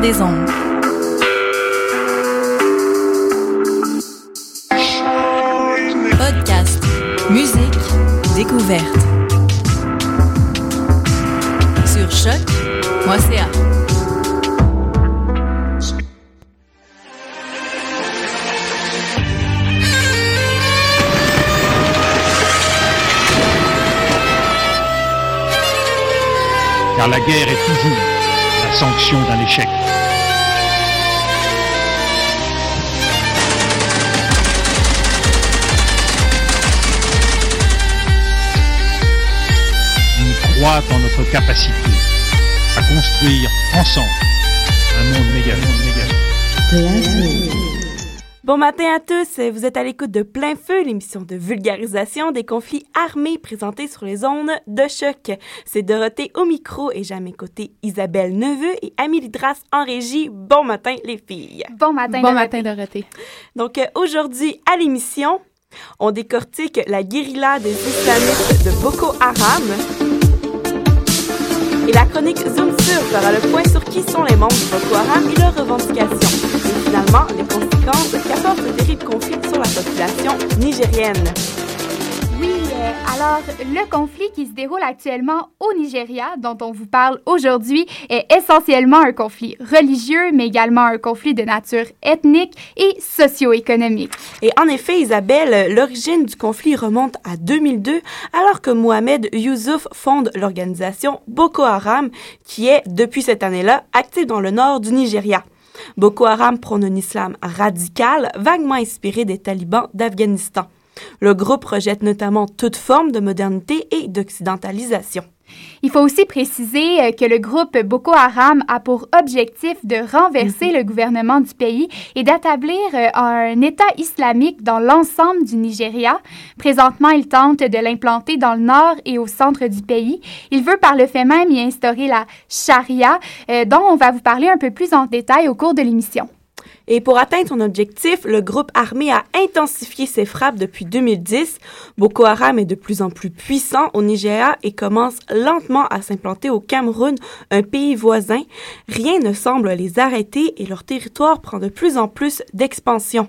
Choc des. Podcast, musique, découverte. Sur choc.ca. car la guerre est toujours la sanction d'un échec. Croit en notre capacité à construire ensemble un monde méga. Bon matin à tous, vous êtes à l'écoute de Plein Feu, l'émission de vulgarisation des conflits armés présentés sur les zones de choc. C'est Dorothée au micro et j'ai à mes côtés Isabelle Neveu et Amélie Dras en régie. Bon matin les filles. Bon matin, Bon Dorothée. matin, Dorothée. Donc euh, aujourd'hui à l'émission, on décortique la guérilla des islamistes de Boko Haram. La chronique Zoom sur fera le point sur qui sont les membres de Boko Haram et leurs revendications. Et finalement, les conséquences qu'apporte ce terrible conflit sur la population nigérienne. Oui, euh, alors le conflit qui se déroule actuellement au Nigeria, dont on vous parle aujourd'hui, est essentiellement un conflit religieux, mais également un conflit de nature ethnique et socio-économique. Et en effet, Isabelle, l'origine du conflit remonte à 2002, alors que Mohamed Youssouf fonde l'organisation Boko Haram, qui est, depuis cette année-là, active dans le nord du Nigeria. Boko Haram prône un islam radical, vaguement inspiré des talibans d'Afghanistan. Le groupe rejette notamment toute forme de modernité et d'occidentalisation. Il faut aussi préciser euh, que le groupe Boko Haram a pour objectif de renverser le gouvernement du pays et d'établir euh, un État islamique dans l'ensemble du Nigeria. Présentement, il tente de l'implanter dans le nord et au centre du pays. Il veut par le fait même y instaurer la charia, euh, dont on va vous parler un peu plus en détail au cours de l'émission. Et pour atteindre son objectif, le groupe armé a intensifié ses frappes depuis 2010. Boko Haram est de plus en plus puissant au Nigeria et commence lentement à s'implanter au Cameroun, un pays voisin. Rien ne semble les arrêter et leur territoire prend de plus en plus d'expansion.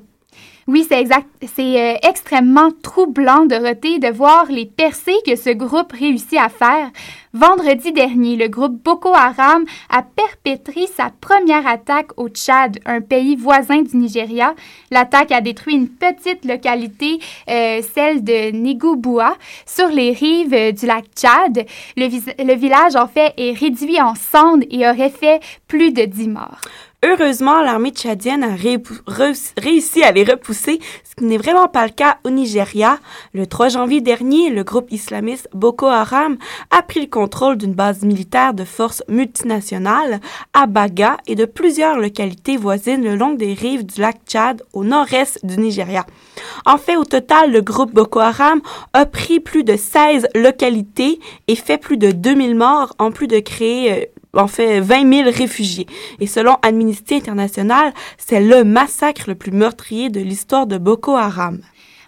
Oui, c'est exact. C'est euh, extrêmement troublant, Dorothée, de voir les percées que ce groupe réussit à faire. Vendredi dernier, le groupe Boko Haram a perpétré sa première attaque au Tchad, un pays voisin du Nigeria. L'attaque a détruit une petite localité, euh, celle de Negouboua, sur les rives euh, du lac Tchad. Le, le village, en fait, est réduit en cendres et aurait fait plus de 10 morts. Heureusement, l'armée tchadienne a réussi à les repousser, ce qui n'est vraiment pas le cas au Nigeria. Le 3 janvier dernier, le groupe islamiste Boko Haram a pris le contrôle d'une base militaire de forces multinationales à Baga et de plusieurs localités voisines le long des rives du lac Tchad au nord-est du Nigeria. En fait, au total, le groupe Boko Haram a pris plus de 16 localités et fait plus de 2000 morts en plus de créer euh, en fait 20 000 réfugiés. Et selon Amnesty International, c'est le massacre le plus meurtrier de l'histoire de Boko Haram.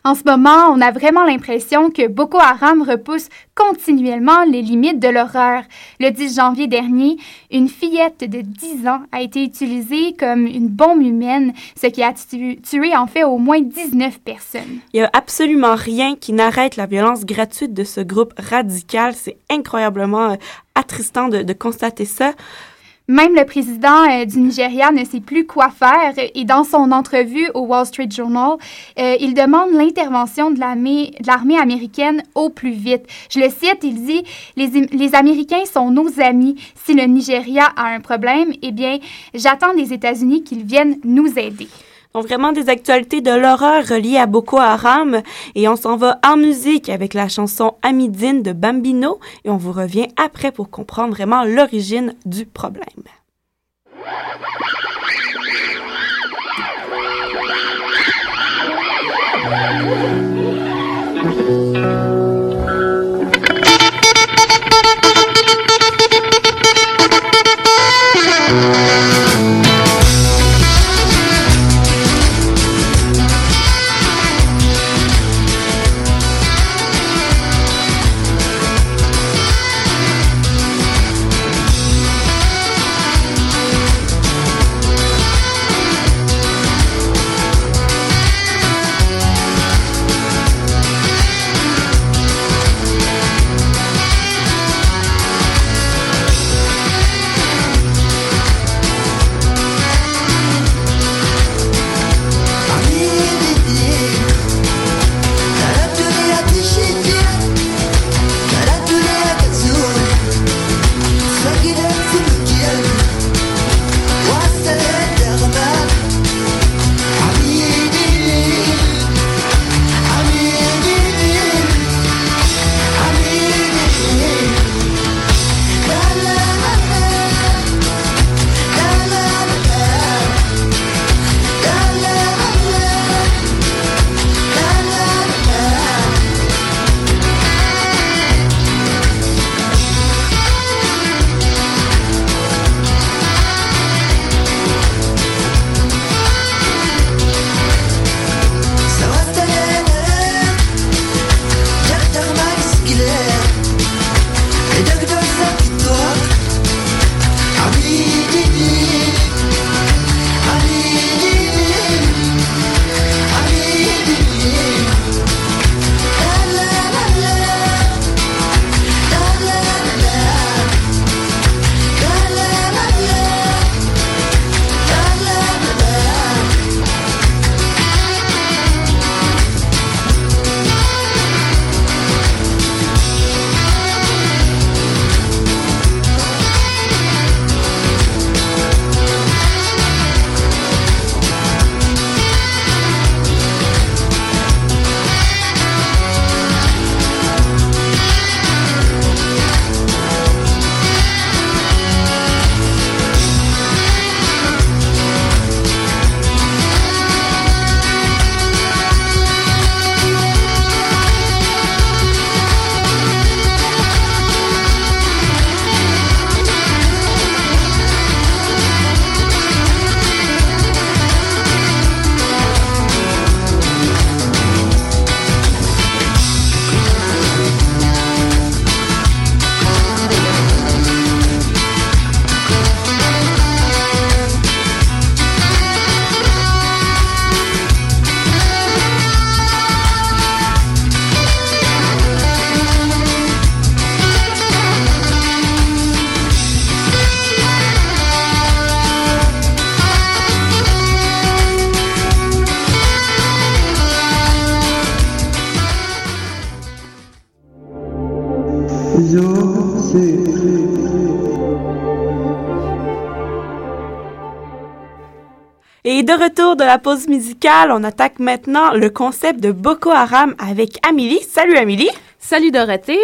En ce moment, on a vraiment l'impression que Boko Haram repousse continuellement les limites de l'horreur. Le 10 janvier dernier, une fillette de 10 ans a été utilisée comme une bombe humaine, ce qui a tu- tué en fait au moins 19 personnes. Il n'y a absolument rien qui n'arrête la violence gratuite de ce groupe radical. C'est incroyablement euh, attristant de, de constater ça. Même le président euh, du Nigeria ne sait plus quoi faire et dans son entrevue au Wall Street Journal, euh, il demande l'intervention de l'armée américaine au plus vite. Je le cite, il dit les, les Américains sont nos amis. Si le Nigeria a un problème, eh bien, j'attends des États-Unis qu'ils viennent nous aider. Donc vraiment des actualités de l'horreur reliées à Boko Haram. Et on s'en va en musique avec la chanson Amidine de Bambino. Et on vous revient après pour comprendre vraiment l'origine du problème. La pause musicale, on attaque maintenant le concept de Boko Haram avec Amélie. Salut Amélie. Salut Dorothée.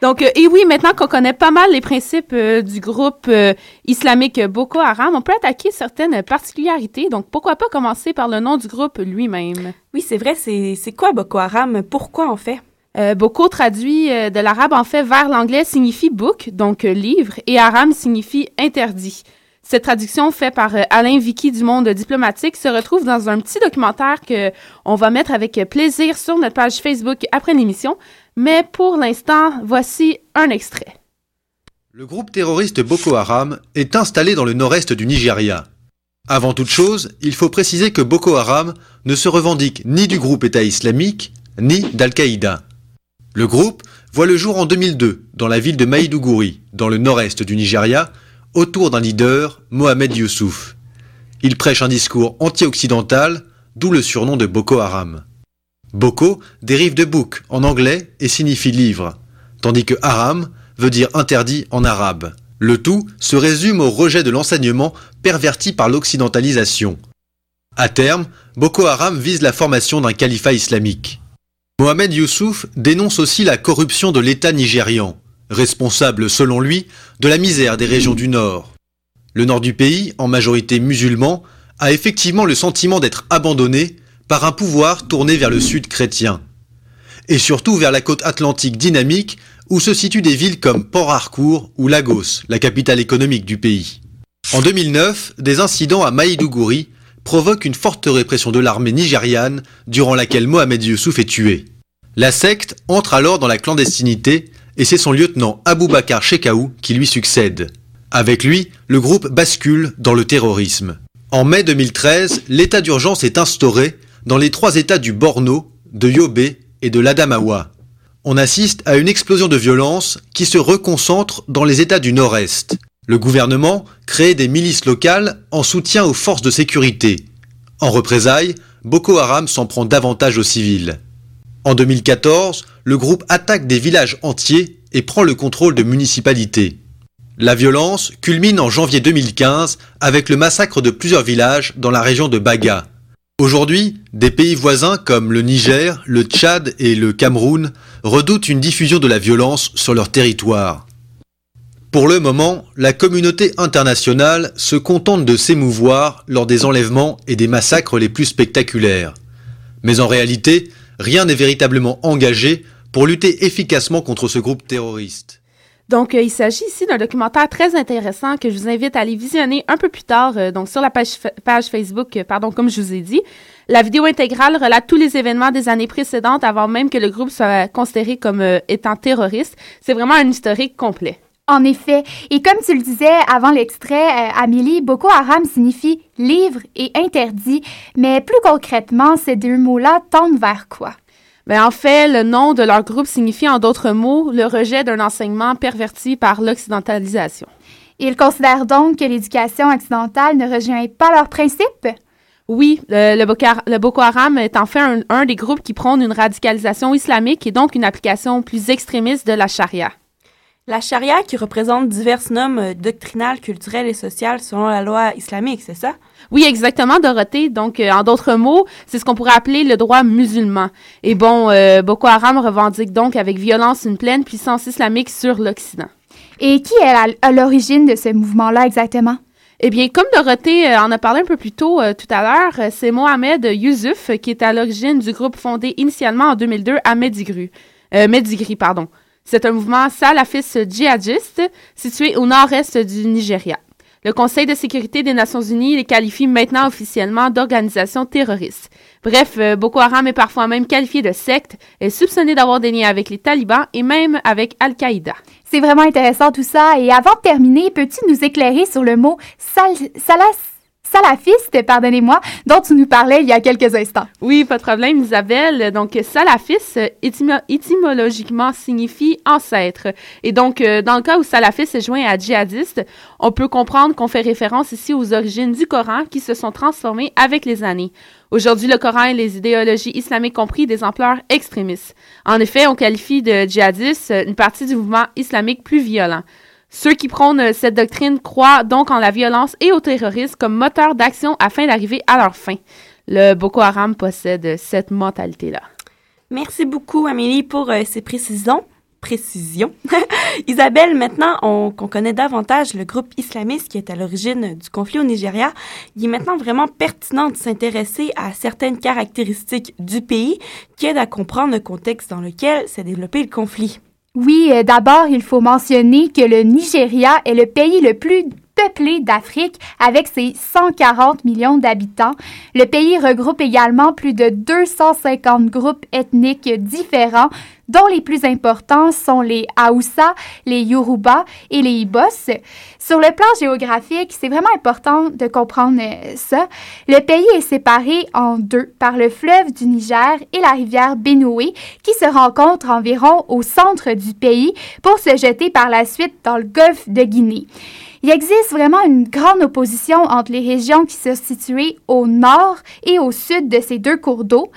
Donc, euh, et oui, maintenant qu'on connaît pas mal les principes euh, du groupe euh, islamique Boko Haram, on peut attaquer certaines particularités. Donc, pourquoi pas commencer par le nom du groupe lui-même? Oui, c'est vrai, c'est quoi Boko Haram? Pourquoi en fait? Boko traduit de l'arabe en fait vers l'anglais signifie book, donc livre, et haram signifie interdit. Cette traduction faite par euh, Alain Vicky du Monde diplomatique se retrouve dans un petit documentaire que on va mettre avec plaisir sur notre page Facebook après l'émission. Mais pour l'instant, voici un extrait. Le groupe terroriste Boko Haram est installé dans le nord-est du Nigeria. Avant toute chose, il faut préciser que Boko Haram ne se revendique ni du groupe État islamique, ni d'Al-Qaïda. Le groupe voit le jour en 2002 dans la ville de Maïdougouri, dans le nord-est du Nigeria, autour d'un leader, Mohamed Youssouf. Il prêche un discours anti-occidental, d'où le surnom de Boko Haram. Boko dérive de book en anglais et signifie livre, tandis que haram veut dire interdit en arabe. Le tout se résume au rejet de l'enseignement perverti par l'occidentalisation. À terme, Boko Haram vise la formation d'un califat islamique. Mohamed Youssouf dénonce aussi la corruption de l'État nigérian, responsable selon lui de la misère des régions du Nord. Le nord du pays, en majorité musulman, a effectivement le sentiment d'être abandonné par un pouvoir tourné vers le sud chrétien. Et surtout vers la côte atlantique dynamique où se situent des villes comme Port Harcourt ou Lagos, la capitale économique du pays. En 2009, des incidents à Maïdougouri provoquent une forte répression de l'armée nigériane durant laquelle Mohamed Youssouf est tué. La secte entre alors dans la clandestinité et c'est son lieutenant Aboubakar Shekaou qui lui succède. Avec lui, le groupe bascule dans le terrorisme. En mai 2013, l'état d'urgence est instauré dans les trois états du Borno, de Yobe et de l'Adamawa. On assiste à une explosion de violence qui se reconcentre dans les états du nord-est. Le gouvernement crée des milices locales en soutien aux forces de sécurité. En représailles, Boko Haram s'en prend davantage aux civils. En 2014, le groupe attaque des villages entiers et prend le contrôle de municipalités. La violence culmine en janvier 2015 avec le massacre de plusieurs villages dans la région de Baga. Aujourd'hui, des pays voisins comme le Niger, le Tchad et le Cameroun redoutent une diffusion de la violence sur leur territoire. Pour le moment, la communauté internationale se contente de s'émouvoir lors des enlèvements et des massacres les plus spectaculaires. Mais en réalité, rien n'est véritablement engagé pour lutter efficacement contre ce groupe terroriste. Donc, euh, il s'agit ici d'un documentaire très intéressant que je vous invite à aller visionner un peu plus tard, euh, donc sur la page, Facebook, euh, pardon, comme je vous ai dit. La vidéo intégrale relate tous les événements des années précédentes avant même que le groupe soit considéré comme étant terroriste. C'est vraiment un historique complet. En effet, et comme tu le disais avant l'extrait, Amélie, Boko Haram signifie livre et interdit, mais plus concrètement, ces deux mots-là tendent vers quoi? Mais en fait, le nom de leur groupe signifie en d'autres mots le rejet d'un enseignement perverti par l'occidentalisation. Ils considèrent donc que l'éducation occidentale ne rejoint pas leurs principes? Oui, le, Boko Haram est en fait un, un, des groupes qui prône une radicalisation islamique et donc une application plus extrémiste de la charia. La charia qui représente diverses normes euh, doctrinales, culturelles et sociales selon la loi islamique, c'est ça? Oui, exactement, Dorothée. Donc, euh, en d'autres mots, c'est ce qu'on pourrait appeler le droit musulman. Et bon, euh, Boko Haram revendique donc avec violence une pleine puissance islamique sur l'Occident. Et qui est à l'origine de ce mouvement-là exactement? Eh bien, comme Dorothée en a parlé un peu plus tôt tout à l'heure, c'est Mohamed Youssouf qui est à l'origine du groupe fondé initialement en 2002 à Medigri. Medigri, pardon. C'est un mouvement salafiste djihadiste situé au nord-est du Nigeria. Le Conseil de sécurité des Nations Unies les qualifie maintenant officiellement d'organisation terroriste. Bref, euh, Boko Haram est parfois même qualifié de secte, est soupçonné d'avoir des liens avec les talibans et même avec Al-Qaïda. C'est vraiment intéressant tout ça. Et avant de terminer, peux-tu nous éclairer sur le mot sal salas salafistes, pardonnez-moi, dont tu nous parlais il y a quelques instants. Oui, pas de problème, Isabelle. Donc, salafiste, étymologiquement, signifie ancêtre. Et donc, euh, dans le cas où salafiste est joint à djihadiste, on peut comprendre qu'on fait référence ici aux origines du Coran qui se sont transformées avec les années. Aujourd'hui, le Coran et les idéologies islamiques ont pris des ampleurs extrémistes. En effet, on qualifie de djihadiste une partie du mouvement islamique plus violent. Ceux qui prônent cette doctrine croient donc en la violence et au terrorisme comme moteur d'action afin d'arriver à leur fin. Le Boko Haram possède cette mentalité-là. Merci beaucoup, Amélie, pour euh, ces précisions. Précision. Isabelle, maintenant qu'on connaît davantage le groupe islamiste qui est à l'origine du conflit au Nigeria, il est maintenant vraiment pertinent de s'intéresser à certaines caractéristiques du pays qui aident à comprendre le contexte dans lequel s'est développé le conflit. Oui, euh, d'abord, il faut mentionner que le Nigeria est le pays le plus peuplé d'Afrique avec ses 140 millions d'habitants. Le pays regroupe également plus de 250 groupes ethniques différents, dont les plus importants sont les Haoussa, les Yoruba et les Ibos. Sur le plan géographique, c'est vraiment important de comprendre euh, ça. Le pays est séparé en deux par le fleuve du Niger et la rivière Benoué qui se rencontrent environ au centre du pays pour se jeter par la suite dans le golfe de Guinée. Il existe vraiment une grande opposition entre les régions qui se situent au nord et au sud de ces deux cours d'eau.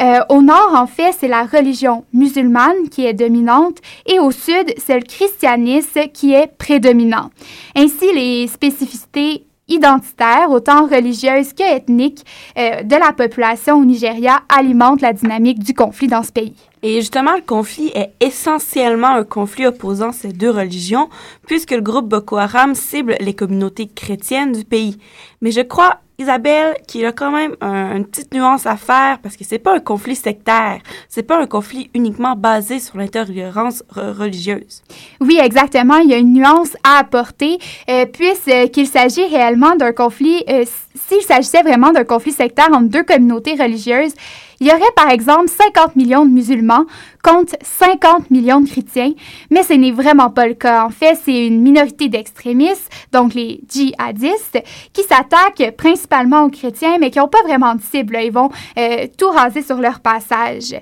Euh, au nord, en fait, c'est la religion musulmane qui est dominante et au sud, c'est le christianisme qui est prédominant. Ainsi, les spécificités identitaires, autant religieuses que ethniques, euh, de la population au Nigeria alimentent la dynamique du conflit dans ce pays. Et justement, le conflit est essentiellement un conflit opposant ces deux religions, puisque le groupe Boko Haram cible les communautés chrétiennes du pays. Mais je crois, Isabelle, qu'il y a quand même une petite nuance à faire, parce que c'est pas un conflit sectaire, c'est pas un conflit uniquement basé sur l'intolérance religieuse. Oui, exactement. Il y a une nuance à apporter, euh, puisqu'il s'agit réellement d'un conflit, euh, s'il s'agissait vraiment d'un conflit sectaire entre deux communautés religieuses, il y aurait par exemple 50 millions de musulmans contre 50 millions de chrétiens, mais ce n'est vraiment pas le cas. En fait, c'est une minorité d'extrémistes, donc les djihadistes, qui s'attaquent principalement aux chrétiens, mais qui n'ont pas vraiment de cible. Ils vont euh, tout raser sur leur passage.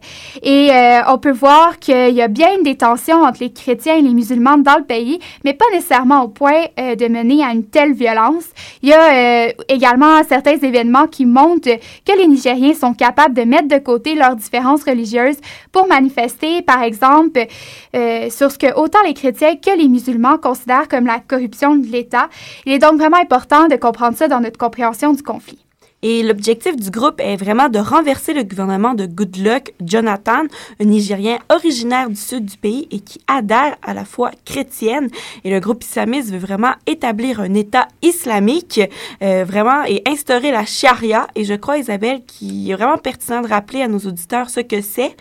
Et euh, on peut voir qu'il y a bien des tensions entre les chrétiens et les musulmans dans le pays, mais pas nécessairement au point euh, de mener à une telle violence. Il y a également certains événements qui montrent que les Nigériens sont capables de mettre de côté leurs différences religieuses pour manifester, par exemple, euh, sur ce que autant les chrétiens que les musulmans considèrent comme la corruption de l'État. Il est donc vraiment important de comprendre ça dans notre compréhension du conflit. Et l'objectif du groupe est vraiment de renverser le gouvernement de Goodluck Jonathan, un Nigérien originaire du sud du pays et qui adhère à la foi chrétienne. Et le groupe islamiste veut vraiment établir un État islamique, euh, vraiment, et instaurer la charia. Et je crois, Isabelle, qu'il est vraiment pertinent de rappeler à nos auditeurs ce que c'est.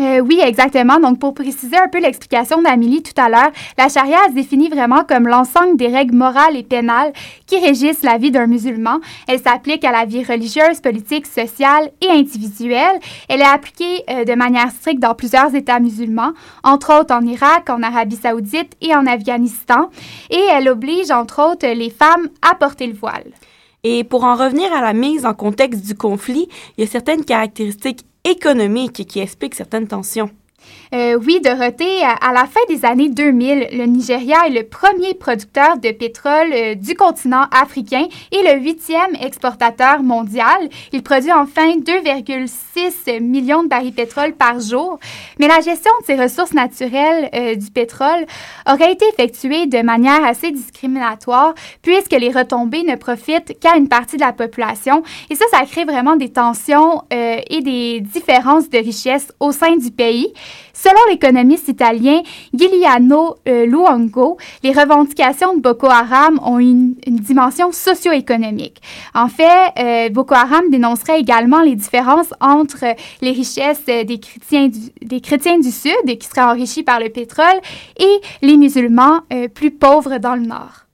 Euh, oui, exactement. Donc, pour préciser un peu l'explication d'Amélie tout à l'heure, la charia se définit vraiment comme l'ensemble des règles morales et pénales qui régissent la vie d'un musulman. Elle s'applique à la vie religieuse, politique, sociale et individuelle. Elle est appliquée euh, de manière stricte dans plusieurs États musulmans, entre autres en Irak, en Arabie saoudite et en Afghanistan. Et elle oblige, entre autres, les femmes à porter le voile. Et pour en revenir à la mise en contexte du conflit, il y a certaines caractéristiques économique qui explique certaines tensions. Euh, oui, Dorothée, à, la fin des années 2000, le Nigeria est le premier producteur de pétrole euh, du continent africain et le huitième exportateur mondial. Il produit enfin 2,6 millions de barils de pétrole par jour. Mais la gestion de ces ressources naturelles euh, du pétrole aurait été effectuée de manière assez discriminatoire puisque les retombées ne profitent qu'à une partie de la population. Et ça, ça crée vraiment des tensions et des différences de richesse au sein du pays. Selon l'économiste italien Giuliano euh, Luongo, les revendications de Boko Haram ont une, dimension socio-économique. En fait, euh, Boko Haram dénoncerait également les différences entre les richesses des chrétiens du, des chrétiens du Sud, qui seraient enrichis par le pétrole, et les musulmans euh, plus pauvres dans le Nord.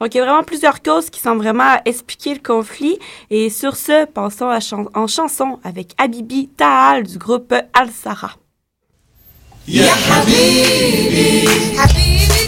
Donc, il y a vraiment plusieurs causes qui semblent vraiment expliquer le conflit. Et sur ce, passons en chanson avec Habibi Tahal du groupe Al-Sara. يا حبيبي. حبيبي.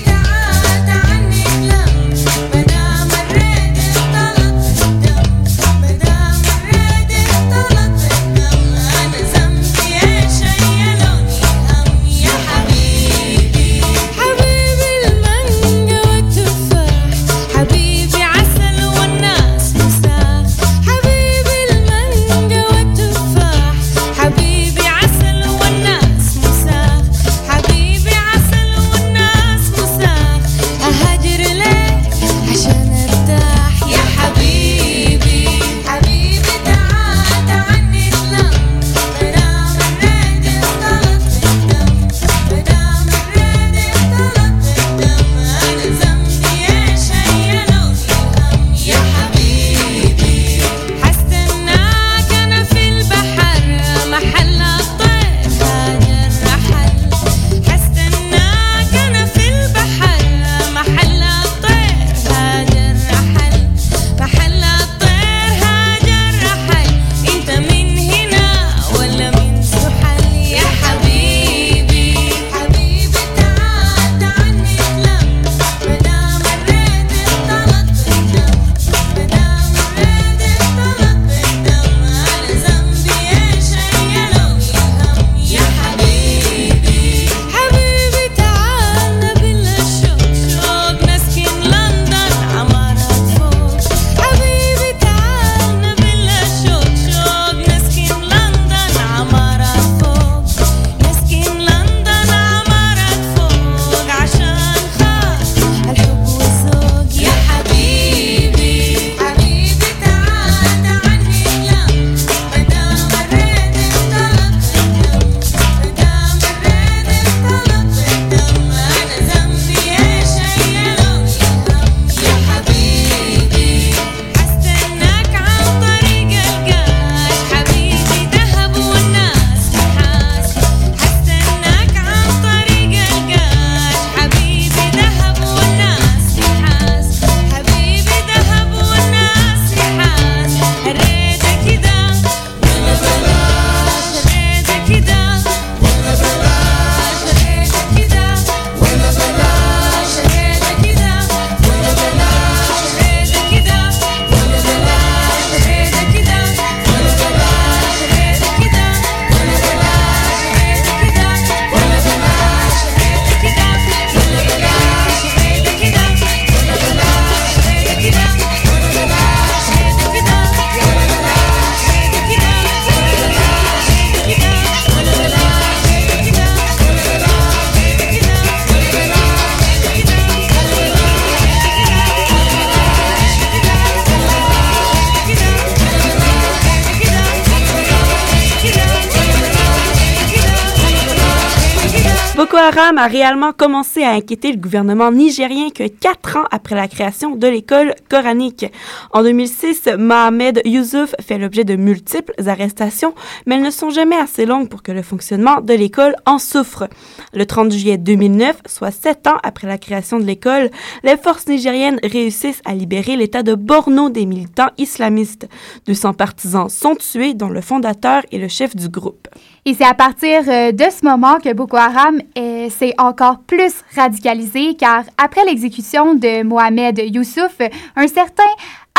Boko Haram a réellement commencé à inquiéter le gouvernement nigérien que quatre ans après la création de l'école coranique. En 2006, Mohamed Youssouf fait l'objet de multiples arrestations, mais elles ne sont jamais assez longues pour que le fonctionnement de l'école en souffre. Le 30 juillet 2009, soit sept ans après la création de l'école, les forces nigériennes réussissent à libérer l'État de Borno des militants islamistes. 200 partisans sont tués, dont le fondateur et le chef du groupe. Et c'est à partir euh, de ce moment que Boko Haram euh, s'est encore plus radicalisé, car après l'exécution de Mohamed Youssouf, un certain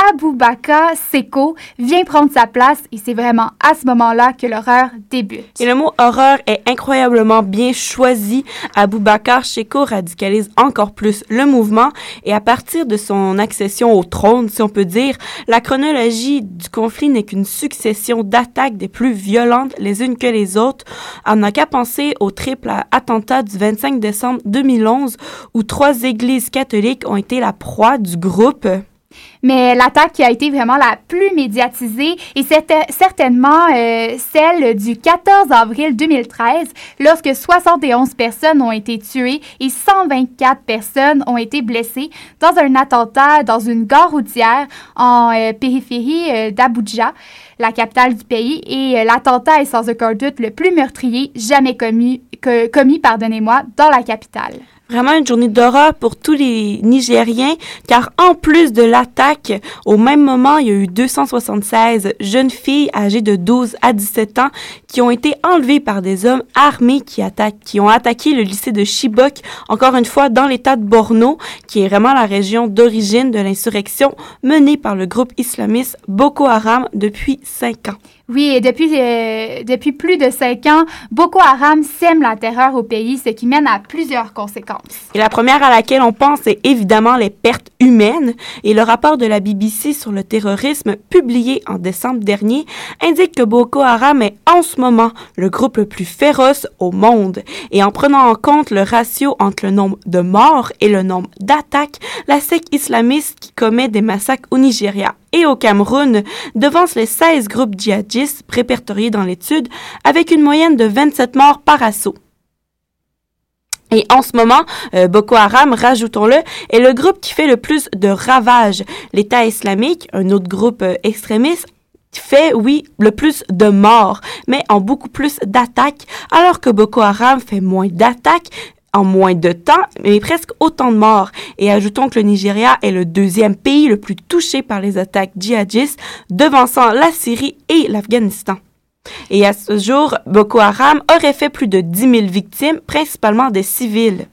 Aboubaka Seko vient prendre sa place et c'est vraiment à ce moment-là que l'horreur débute. Et le mot horreur est incroyablement bien choisi. Aboubakar Seko radicalise encore plus le mouvement et à partir de son accession au trône, si on peut dire, la chronologie du conflit n'est qu'une succession d'attaques des plus violentes les unes que les autres. On n'a qu'à penser au triple attentat du 25 décembre 2011 où trois églises catholiques ont été la proie du groupe. Mais l'attaque qui a été vraiment la plus médiatisée c'était certainement euh, celle du 14 avril 2013, lorsque 71 personnes ont été tuées et 124 personnes ont été blessées dans un attentat dans une gare routière en euh, périphérie euh, d'Abuja, la capitale du pays. Et l'attentat est sans aucun doute le plus meurtrier jamais commis, que, commis pardonnez-moi, dans la capitale. Vraiment une journée d'horreur pour tous les Nigériens, car en plus de l'attaque, au même moment, il y a eu 276 jeunes filles âgées de 12 à 17 ans qui ont été enlevées par des hommes armés qui, attaquent, qui ont attaqué le lycée de Chibok, encore une fois dans l'état de Borno, qui est vraiment la région d'origine de l'insurrection menée par le groupe islamiste Boko Haram depuis 5 ans. Oui, et depuis, euh, depuis plus de cinq ans, Boko Haram sème la terreur au pays, ce qui mène à plusieurs conséquences. Et la première à laquelle on pense est évidemment les pertes humaines. Et le rapport de la BBC sur le terrorisme, publié en décembre dernier, indique que Boko Haram est en ce moment le groupe le plus féroce au monde. Et en prenant en compte le ratio entre le nombre de morts et le nombre d'attaques, la secte islamiste qui commet des massacres au Nigeria et au Cameroun devance les 16 groupes djihadistes répertoriés dans l'étude avec une moyenne de 27 morts par assaut. Et en ce moment, euh, Boko Haram, rajoutons-le, est le groupe qui fait le plus de ravages. L'État islamique, un autre groupe euh, extrémiste, fait, oui, le plus de morts, mais en beaucoup plus d'attaques, alors que Boko Haram fait moins d'attaques, en moins de temps, mais presque autant de morts. Et ajoutons que le Nigeria est le deuxième pays le plus touché par les attaques djihadistes, devançant la Syrie et l'Afghanistan. Et à ce jour, Boko Haram aurait fait plus de 10 000 victimes, principalement des civils.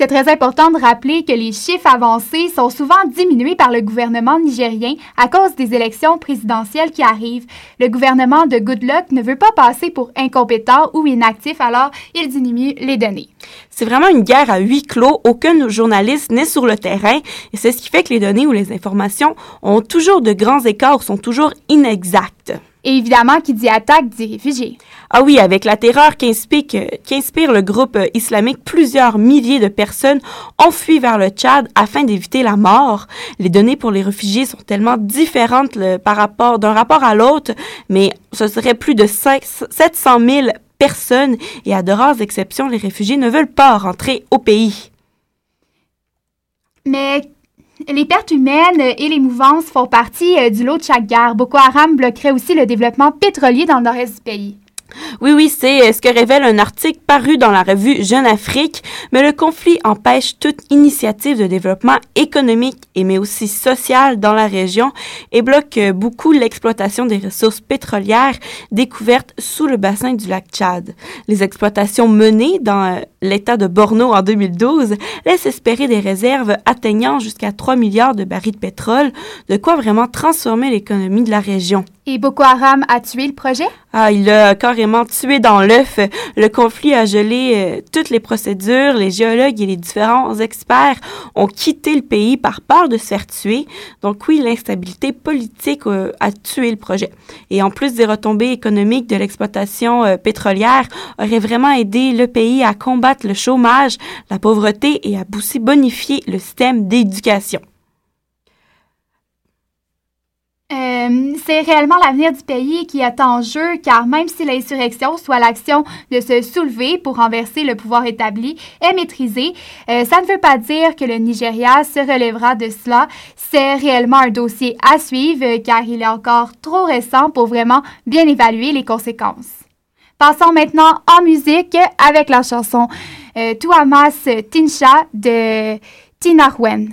C'est très important de rappeler que les chiffres avancés sont souvent diminués par le gouvernement nigérien à cause des élections présidentielles qui arrivent. Le gouvernement de Goodluck ne veut pas passer pour incompétent ou inactif, alors il diminue les données. C'est vraiment une guerre à huis clos. Aucun journaliste n'est sur le terrain. Et c'est ce qui fait que les données ou les informations ont toujours de grands écarts, sont toujours inexactes. Et évidemment, qui dit attaque dit réfugiés. Ah oui, avec la terreur qu'inspire le groupe islamique, plusieurs milliers de personnes ont fui vers le Tchad afin d'éviter la mort. Les données pour les réfugiés sont tellement différentes par rapport d'un rapport à l'autre, mais ce serait plus de 700 000 personnes et à de rares exceptions, les réfugiés ne veulent pas rentrer au pays. Mais les pertes humaines et les mouvances font partie euh, du lot de chaque guerre. Boko Haram bloquerait aussi le développement pétrolier dans le nord-est du pays. Oui, oui, c'est euh, ce que révèle un article paru dans la revue Jeune Afrique, mais le conflit empêche toute initiative de développement économique et mais aussi social dans la région et bloque euh, beaucoup l'exploitation des ressources pétrolières découvertes sous le bassin du lac Tchad. Les exploitations menées dans euh, l'état de Borno en 2012 laissent espérer des réserves atteignant jusqu'à 3 milliards de barils de pétrole, de quoi vraiment transformer l'économie de la région. Et Boko Haram a tué le projet? Ah, il l'a carrément tué dans l'œuf. Le conflit a gelé euh, toutes les procédures. Les géologues et les différents experts ont quitté le pays par peur de se faire tuer. Donc oui, l'instabilité politique euh, a tué le projet. Et en plus des retombées économiques de l'exploitation euh, pétrolière, aurait vraiment aidé le pays à combattre le chômage, la pauvreté et à aussi bonifier le système d'éducation. Euh, c'est réellement l'avenir du pays qui est en jeu, car même si l'insurrection, soit l'action de se soulever pour renverser le pouvoir établi, est maîtrisée, euh, ça ne veut pas dire que le Nigeria se relèvera de cela. C'est réellement un dossier à suivre, car il est encore trop récent pour vraiment bien évaluer les conséquences. Passons maintenant en musique avec la chanson euh, Tuamas Tinsha de Tinarwen.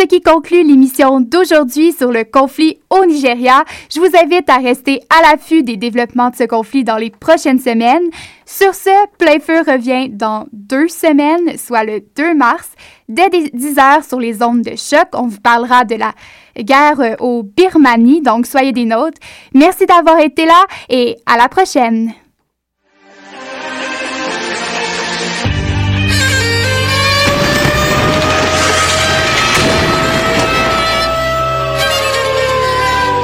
Ce qui conclut l'émission d'aujourd'hui sur le conflit au Nigeria. Je vous invite à rester à l'affût des développements de ce conflit dans les prochaines semaines. Sur ce, Playfeu revient dans deux semaines, soit le 2 mars, dès 10 heures sur les ondes de choc. On vous parlera de la guerre au Birmanie, donc soyez des nôtres. Merci d'avoir été là et à la prochaine.